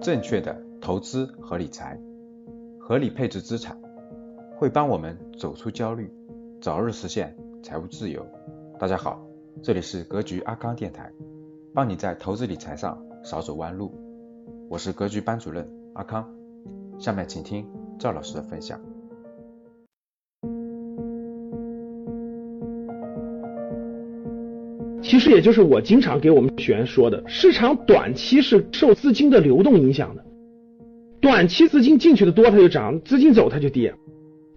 正确的投资和理财，合理配置资产，会帮我们走出焦虑，早日实现财务自由。大家好，这里是格局阿康电台，帮你在投资理财上少走弯路。我是格局班主任阿康，下面请听赵老师的分享。其实也就是我经常给我们学员说的，市场短期是受资金的流动影响的，短期资金进去的多它就涨，资金走它就跌。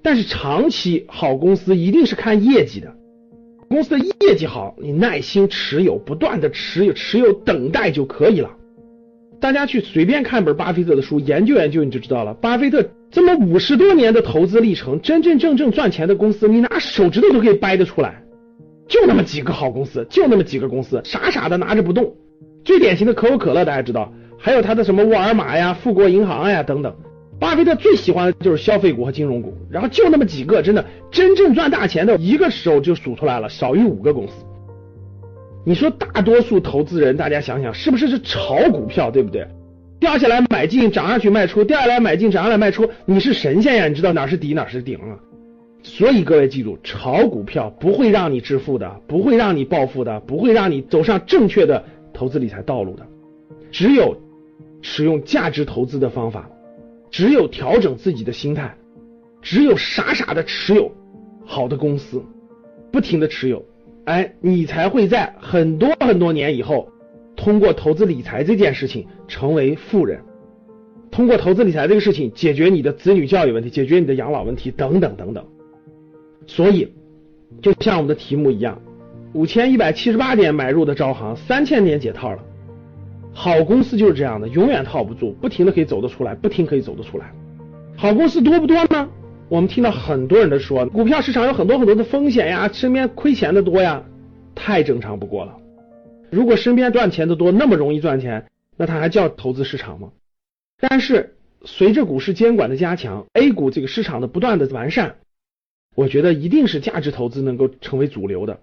但是长期好公司一定是看业绩的，公司的业绩好，你耐心持有，不断的持有，持有等待就可以了。大家去随便看本巴菲特的书，研究研究你就知道了。巴菲特这么五十多年的投资历程，真真正正赚钱的公司，你拿手指头都可以掰得出来。就那么几个好公司，就那么几个公司，傻傻的拿着不动。最典型的可口可乐，大家知道，还有他的什么沃尔玛呀、富国银行呀等等。巴菲特最喜欢的就是消费股和金融股，然后就那么几个，真的真正赚大钱的，一个手就数出来了，少于五个公司。你说大多数投资人，大家想想，是不是是炒股票，对不对？掉下来买进，涨上去卖出，掉下来买进，涨上来卖出，你是神仙呀？你知道哪是底哪是顶啊？所以各位记住，炒股票不会让你致富的，不会让你暴富的，不会让你走上正确的投资理财道路的。只有使用价值投资的方法，只有调整自己的心态，只有傻傻的持有好的公司，不停的持有，哎，你才会在很多很多年以后，通过投资理财这件事情成为富人，通过投资理财这个事情解决你的子女教育问题，解决你的养老问题等等等等。所以，就像我们的题目一样，五千一百七十八点买入的招行，三千点解套了。好公司就是这样的，永远套不住，不停的可以走得出来，不停可以走得出来。好公司多不多呢？我们听到很多人的说，股票市场有很多很多的风险呀，身边亏钱的多呀，太正常不过了。如果身边赚钱的多，那么容易赚钱，那它还叫投资市场吗？但是随着股市监管的加强，A 股这个市场的不断的完善。我觉得一定是价值投资能够成为主流的，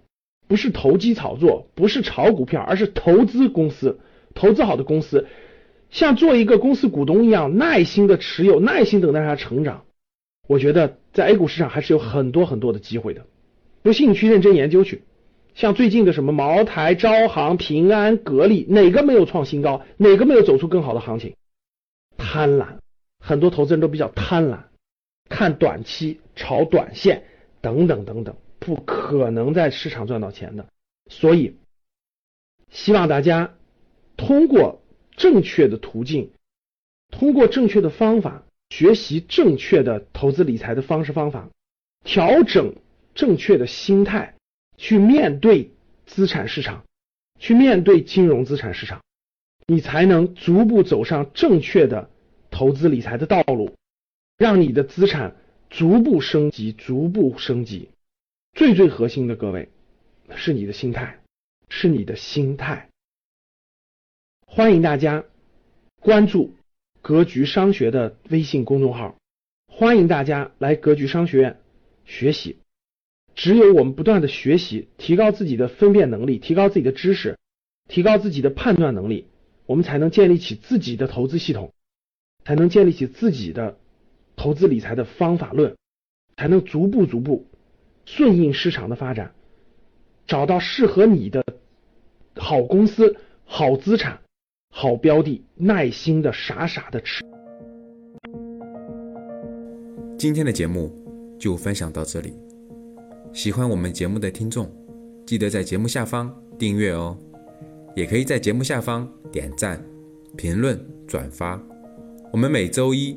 不是投机炒作，不是炒股票，而是投资公司，投资好的公司，像做一个公司股东一样，耐心的持有，耐心等待它成长。我觉得在 A 股市场还是有很多很多的机会的，不信你去认真研究去。像最近的什么茅台、招行、平安、格力，哪个没有创新高？哪个没有走出更好的行情？贪婪，很多投资人都比较贪婪。看短期、炒短线等等等等，不可能在市场赚到钱的。所以，希望大家通过正确的途径，通过正确的方法，学习正确的投资理财的方式方法，调整正确的心态，去面对资产市场，去面对金融资产市场，你才能逐步走上正确的投资理财的道路。让你的资产逐步升级，逐步升级。最最核心的，各位是你的心态，是你的心态。欢迎大家关注格局商学的微信公众号，欢迎大家来格局商学院学习。只有我们不断的学习，提高自己的分辨能力，提高自己的知识，提高自己的判断能力，我们才能建立起自己的投资系统，才能建立起自己的。投资理财的方法论，才能逐步逐步顺应市场的发展，找到适合你的好公司、好资产、好标的，耐心的傻傻的吃。今天的节目就分享到这里，喜欢我们节目的听众，记得在节目下方订阅哦，也可以在节目下方点赞、评论、转发。我们每周一。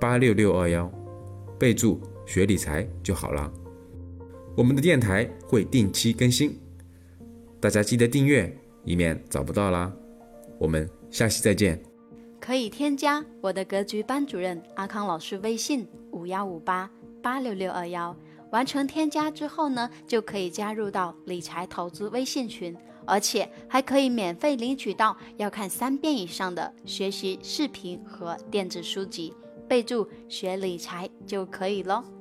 八六六二幺，备注学理财就好了。我们的电台会定期更新，大家记得订阅，以免找不到啦。我们下期再见。可以添加我的格局班主任阿康老师微信五幺五八八六六二幺，完成添加之后呢，就可以加入到理财投资微信群，而且还可以免费领取到要看三遍以上的学习视频和电子书籍，备注学理财就可以喽。